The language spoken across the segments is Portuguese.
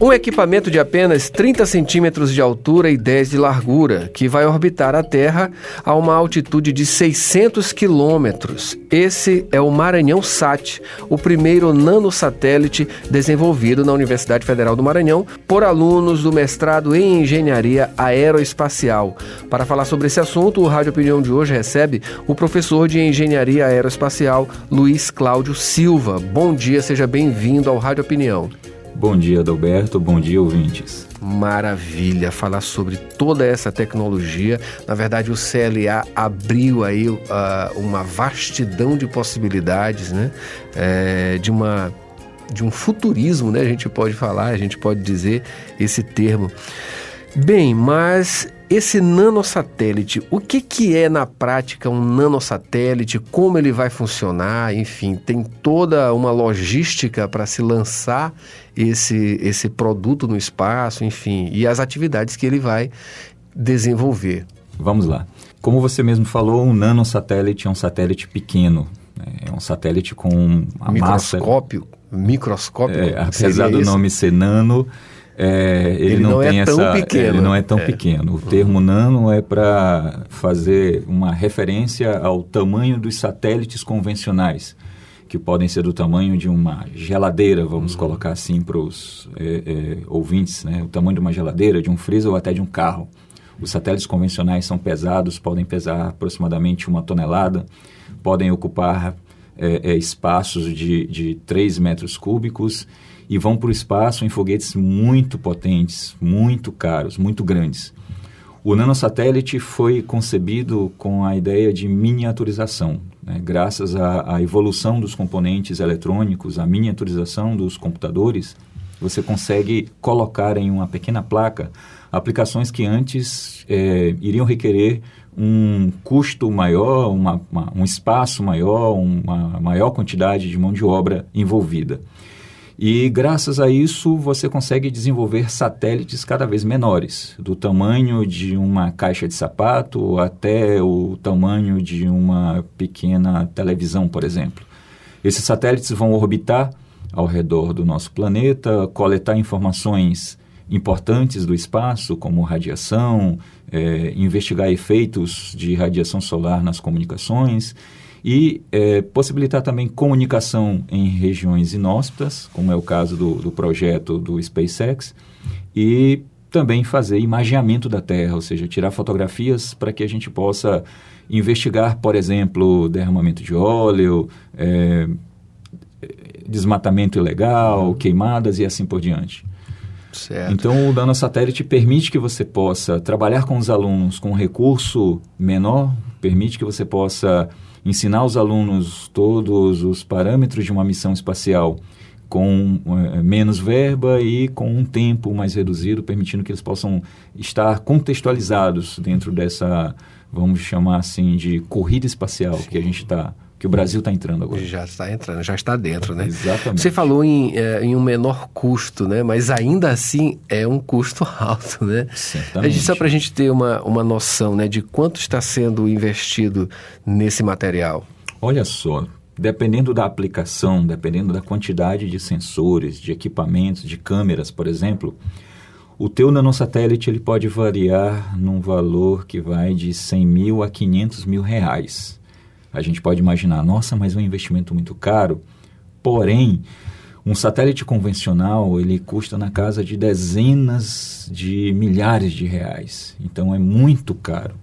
Um equipamento de apenas 30 centímetros de altura e 10 de largura, que vai orbitar a Terra a uma altitude de 600 quilômetros. Esse é o Maranhão Sat, o primeiro nanosatélite desenvolvido na Universidade Federal do Maranhão por alunos do mestrado em Engenharia Aeroespacial. Para falar sobre esse assunto, o Rádio Opinião de hoje recebe o professor de Engenharia Aeroespacial, Luiz Cláudio Silva. Bom dia, seja bem-vindo ao Rádio Opinião. Bom dia, Adalberto. Bom dia, ouvintes. Maravilha falar sobre toda essa tecnologia. Na verdade, o CLA abriu aí uh, uma vastidão de possibilidades, né? É, de uma de um futurismo, né? A gente pode falar, a gente pode dizer esse termo. Bem, mas esse nanosatélite, o que, que é na prática um nanosatélite? Como ele vai funcionar? Enfim, tem toda uma logística para se lançar esse, esse produto no espaço, enfim, e as atividades que ele vai desenvolver. Vamos lá. Como você mesmo falou, um nanosatélite é um satélite pequeno. Né? É um satélite com a microscópio, massa... Microscópio, é, apesar do nome ser nano, é, ele, ele, não, não é tem essa, pequeno. Ele não é tão é. pequeno. O termo nano é para fazer uma referência ao tamanho dos satélites convencionais, que podem ser do tamanho de uma geladeira, vamos uhum. colocar assim para os é, é, ouvintes, né? o tamanho de uma geladeira, de um freezer ou até de um carro. Os satélites convencionais são pesados, podem pesar aproximadamente uma tonelada, podem ocupar é, é, espaços de, de 3 metros cúbicos e vão para o espaço em foguetes muito potentes, muito caros, muito grandes. O nanosatélite foi concebido com a ideia de miniaturização. Né? Graças à, à, evolução dos componentes eletrônicos, à miniaturização dos computadores, você consegue colocar em uma pequena placa aplicações que antes é, iriam requerer um custo maior, uma, uma, um espaço maior, uma maior quantidade de mão de obra envolvida. E graças a isso você consegue desenvolver satélites cada vez menores, do tamanho de uma caixa de sapato até o tamanho de uma pequena televisão, por exemplo. Esses satélites vão orbitar ao redor do nosso planeta, coletar informações importantes do espaço, como radiação, é, investigar efeitos de radiação solar nas comunicações e é, possibilitar também comunicação em regiões inóspitas, como é o caso do, do projeto do SpaceX, e também fazer imageamento da Terra, ou seja, tirar fotografias para que a gente possa investigar, por exemplo, derramamento de óleo, é, desmatamento ilegal, queimadas e assim por diante. Certo. Então, o nanosatélite permite que você possa trabalhar com os alunos com um recurso menor, permite que você possa ensinar os alunos todos os parâmetros de uma missão espacial com é, menos verba e com um tempo mais reduzido, permitindo que eles possam estar contextualizados dentro dessa, vamos chamar assim, de corrida espacial Sim. que a gente está que o Brasil está entrando agora. Já está entrando, já está dentro, né? Exatamente. Você falou em, é, em um menor custo, né? Mas ainda assim é um custo alto, né? Certamente. Só para a gente ter uma, uma noção né, de quanto está sendo investido nesse material. Olha só, dependendo da aplicação, dependendo da quantidade de sensores, de equipamentos, de câmeras, por exemplo, o teu nanosatélite ele pode variar num valor que vai de 100 mil a 500 mil reais. A gente pode imaginar, nossa, mas é um investimento muito caro. Porém, um satélite convencional ele custa na casa de dezenas de milhares de reais. Então é muito caro.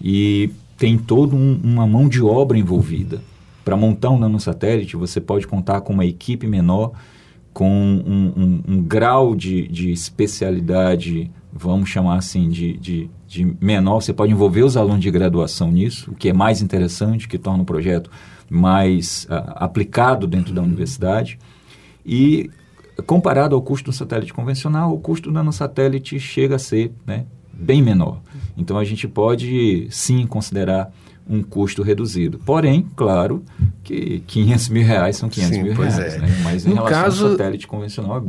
E tem toda um, uma mão de obra envolvida. Para montar um nanosatélite, você pode contar com uma equipe menor, com um, um, um grau de, de especialidade, vamos chamar assim, de, de de menor, você pode envolver os alunos de graduação nisso, o que é mais interessante, que torna o projeto mais uh, aplicado dentro da universidade. E comparado ao custo do satélite convencional, o custo do nanosatélite chega a ser né, bem menor. Então a gente pode sim considerar um custo reduzido. Porém, claro que 500 mil reais são 500 sim, mil reais. É. Né? Mas em no relação caso, ao satélite convencional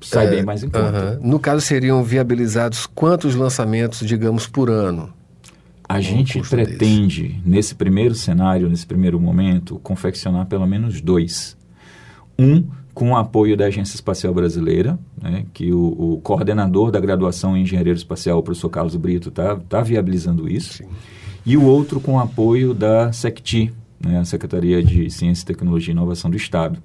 sai é, bem mais em conta. Uh -huh. No caso, seriam viabilizados quantos lançamentos, digamos, por ano? A gente pretende, desse? nesse primeiro cenário, nesse primeiro momento, confeccionar pelo menos dois. Um com o apoio da Agência Espacial Brasileira, né, que o, o, coordenador da graduação em Engenharia Espacial, o professor Carlos Brito, está tá viabilizando isso. Sim. E o outro com o apoio da SECTI, né, a Secretaria de Ciência, Tecnologia e Inovação do Estado.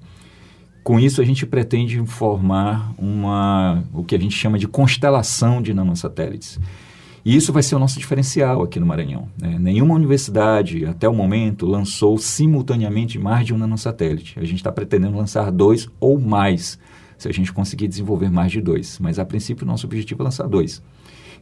Com isso, a gente pretende formar uma, o que a gente chama de constelação de nanosatélites. E isso vai ser o nosso diferencial aqui no Maranhão. Né? Nenhuma universidade, até o momento, lançou simultaneamente mais de um nanosatélite. A gente está pretendendo lançar dois ou mais, se a gente conseguir desenvolver mais de dois. Mas, a princípio, o nosso objetivo é lançar dois.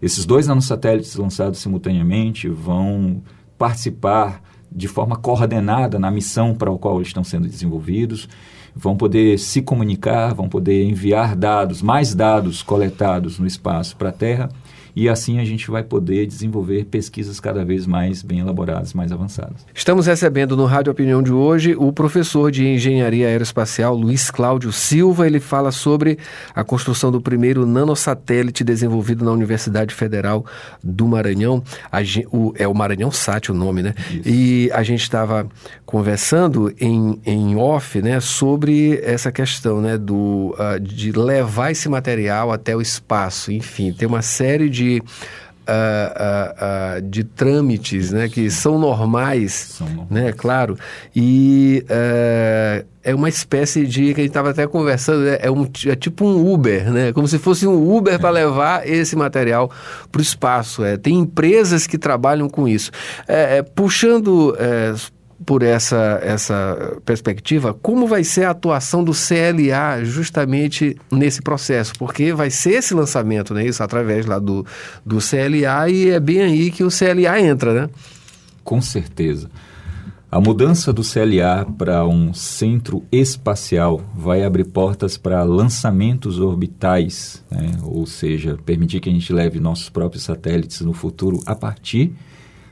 Esses dois nanosatélites lançados simultaneamente vão participar de forma coordenada na missão para a qual eles estão sendo desenvolvidos, vão poder se comunicar, vão poder enviar dados, mais dados coletados no espaço para a Terra e assim a gente vai poder desenvolver pesquisas cada vez mais bem elaboradas, mais avançadas. Estamos recebendo no Rádio Opinião de hoje o professor de Engenharia Aeroespacial Luiz Cláudio Silva. Ele fala sobre a construção do primeiro nanosatélite desenvolvido na Universidade Federal do Maranhão. O, é o Maranhão SAT o nome, né? Isso. E a gente estava conversando em, em off né, sobre essa questão né, do, uh, de levar esse material até o espaço. Enfim, tem uma série de Uh, uh, uh, de trâmites, né, que são normais, são normais. né, claro, e é uma espécie de que a gente estava até conversando, né, é, um, é tipo um Uber, né, como se fosse um Uber é. para levar esse material para o espaço. É, tem empresas que trabalham com isso, é, é puxando é, por essa, essa perspectiva, como vai ser a atuação do CLA justamente nesse processo? Porque vai ser esse lançamento, né? Isso através lá do, do CLA e é bem aí que o CLA entra, né? Com certeza. A mudança do CLA para um centro espacial vai abrir portas para lançamentos orbitais, né? ou seja, permitir que a gente leve nossos próprios satélites no futuro a partir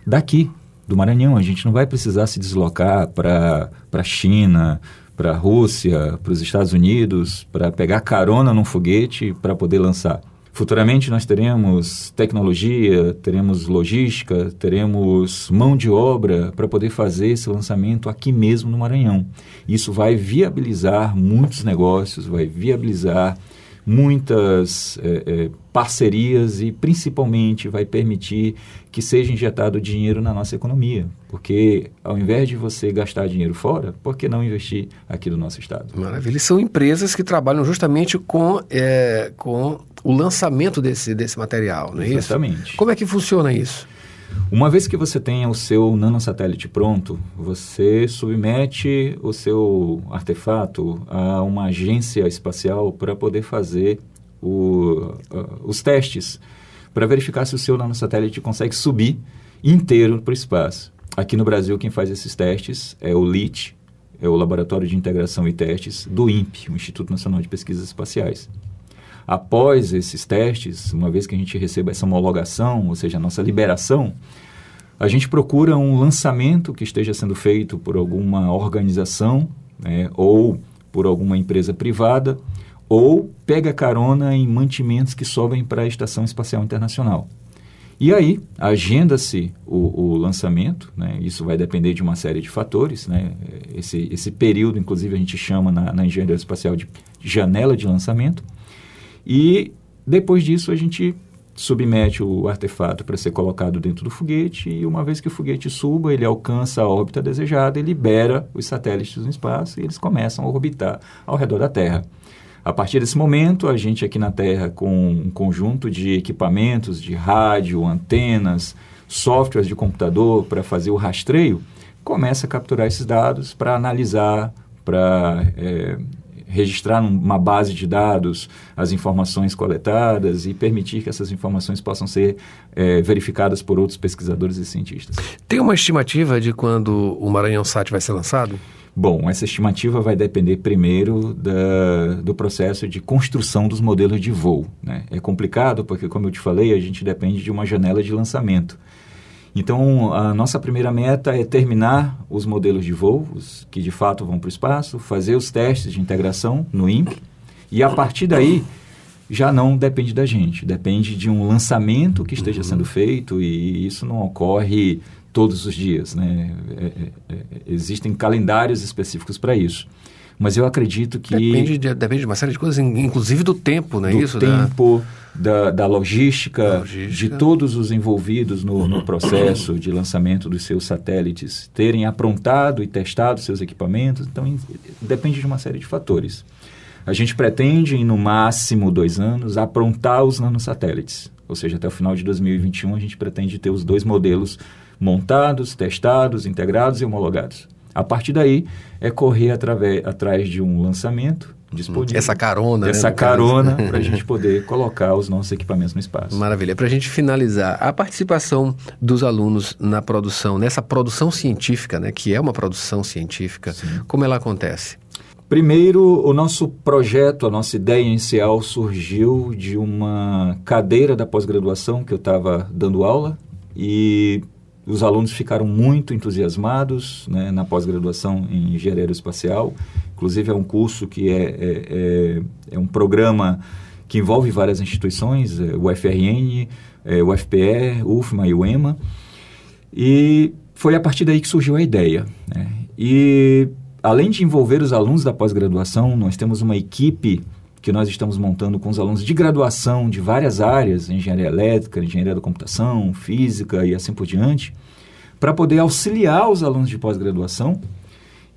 daqui, do Maranhão. A gente não vai precisar se deslocar para a China, para a Rússia, para os Estados Unidos, para pegar carona num foguete para poder lançar. Futuramente nós teremos tecnologia, teremos logística, teremos mão de obra para poder fazer esse lançamento aqui mesmo no Maranhão. Isso vai viabilizar muitos negócios, vai viabilizar muitas é, é, parcerias e principalmente vai permitir que seja injetado dinheiro na nossa economia. Porque ao invés de você gastar dinheiro fora, por que não investir aqui no nosso estado? Maravilha. E são empresas que trabalham justamente com, é, com o lançamento desse, desse material, não é Exatamente. isso? Exatamente. Como é que funciona isso? Uma vez que você tenha o seu nanosatélite pronto, você submete o seu artefato a uma agência espacial para poder fazer o, uh, os testes, para verificar se o seu nanosatélite consegue subir inteiro para o espaço. Aqui no Brasil, quem faz esses testes é o LIT, é o Laboratório de Integração e Testes do INPE, o Instituto Nacional de Pesquisas Espaciais. Após esses testes, uma vez que a gente receba essa homologação, ou seja, a nossa liberação, a gente procura um lançamento que esteja sendo feito por alguma organização né, ou por alguma empresa privada, ou pega carona em mantimentos que sobem para a Estação Espacial Internacional. E aí, agenda-se o, o, lançamento, né? isso vai depender de uma série de fatores. Né? Esse, esse período, inclusive, a gente chama na, na engenharia espacial de janela de lançamento. E depois disso a gente submete o artefato para ser colocado dentro do foguete e uma vez que o foguete suba, ele alcança a órbita desejada e libera os satélites no espaço e eles começam a orbitar ao redor da Terra. A partir desse momento, a gente aqui na Terra, com um conjunto de equipamentos de rádio, antenas, softwares de computador para fazer o rastreio, começa a capturar esses dados para analisar, para é, registrar numa base de dados as informações coletadas e permitir que essas informações possam ser é, verificadas por outros pesquisadores e cientistas. Tem uma estimativa de quando o Maranhão Sat vai ser lançado? Bom, essa estimativa vai depender primeiro da, do processo de construção dos modelos de voo. Né? É complicado porque, como eu te falei, a gente depende de uma janela de lançamento. Então, a nossa primeira meta é terminar os modelos de voos que de fato vão para o espaço, fazer os testes de integração no INPE e, a partir daí, já não depende da gente, depende de um lançamento que esteja uhum. sendo feito e isso não ocorre todos os dias, né? É, é, é, existem calendários específicos para isso. Mas eu acredito que... Depende de, depende de uma série de coisas, inclusive do tempo, não é do isso? tempo, da, da, logística, logística, de todos os envolvidos no, no processo de lançamento dos seus satélites terem aprontado e testado seus equipamentos. Então, depende de uma série de fatores. A gente pretende, em no máximo dois anos, aprontar os nanosatélites. Ou seja, até o final de 2021, a gente pretende ter os dois modelos montados, testados, integrados e homologados. A partir daí, é correr através, atrás de um lançamento disponível. Essa carona, né, Essa né, carona para a gente poder colocar os nossos equipamentos no espaço. Maravilha. Para a gente finalizar, a participação dos alunos na produção, nessa produção científica, né, que é uma produção científica, Sim. como ela acontece? Primeiro, o nosso projeto, a nossa ideia inicial surgiu de uma cadeira da pós-graduação que eu estava dando aula e os alunos ficaram muito entusiasmados né, na pós-graduação em engenharia aeroespacial. Inclusive, é um curso que é, é, é, é um programa que envolve várias instituições, é, o FRN, é, o FPE, UFMA e o EMA. E foi a partir daí que surgiu a ideia. Né? E além de envolver os alunos da pós-graduação, nós temos uma equipe que nós estamos montando com os alunos de graduação de várias áreas, engenharia elétrica, engenharia da computação, física e assim por diante, para poder auxiliar os alunos de pós-graduação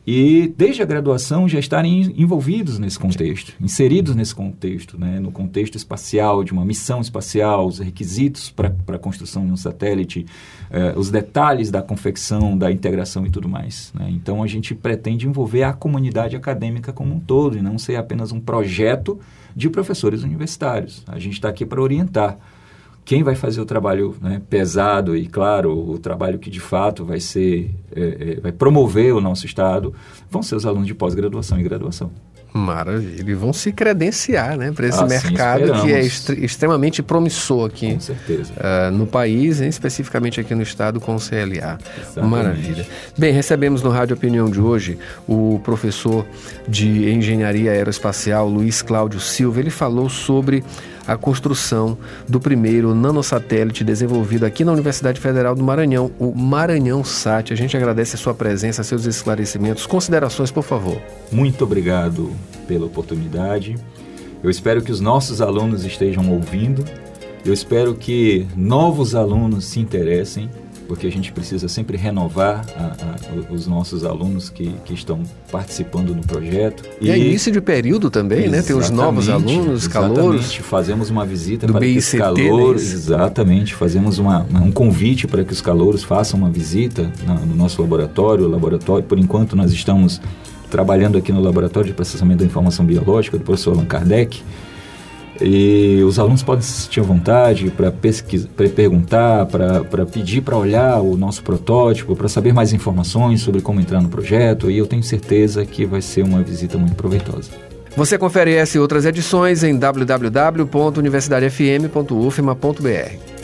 e desde a graduação já estarem envolvidos nesse contexto, inseridos nesse contexto, né, no contexto espacial, de uma missão espacial, os requisitos para a construção de um satélite, eh, os detalhes da confecção, da integração e tudo mais. Né? Então a gente pretende envolver a comunidade acadêmica como um todo e não ser apenas um projeto de professores universitários. A gente está aqui para orientar quem vai fazer o trabalho né, pesado e, claro, o trabalho que de fato vai ser, é, é, vai promover o nosso Estado, vão ser os alunos de pós-graduação e graduação. Maravilha. E vão se credenciar né, para esse assim mercado esperamos. que é extremamente promissor aqui uh, no país, e especificamente aqui no estado com o CLA. Exatamente. Maravilha. Bem, recebemos no Rádio Opinião de hoje o professor de Engenharia Aeroespacial, Luiz Cláudio Silva. Ele falou sobre a construção do primeiro nanosatélite desenvolvido aqui na Universidade Federal do Maranhão, o Maranhão Sat. A gente agradece a sua presença, seus esclarecimentos. Considerações, por favor. Muito obrigado pela oportunidade. Eu espero que os nossos alunos estejam ouvindo. Eu espero que novos alunos se interessem porque a gente precisa sempre renovar a, a, os nossos alunos que, que estão participando no projeto. E, é início de período também, né? Tem os novos alunos, calouros. Fazemos uma visita para BICT, que os calouros, né? exatamente, fazemos uma, um convite para que os calouros façam uma visita no nosso laboratório. O laboratório, por enquanto, nós estamos trabalhando aqui no laboratório de processamento da informação biológica do professor Allan Kardec. E os alunos podem se sentir à vontade para pesquisar, para perguntar, para pedir para olhar o nosso protótipo, para saber mais informações sobre como entrar no projeto. E eu tenho certeza que vai ser uma visita muito proveitosa. Você confere essa e outras edições em www.universidadefm.ufma.br.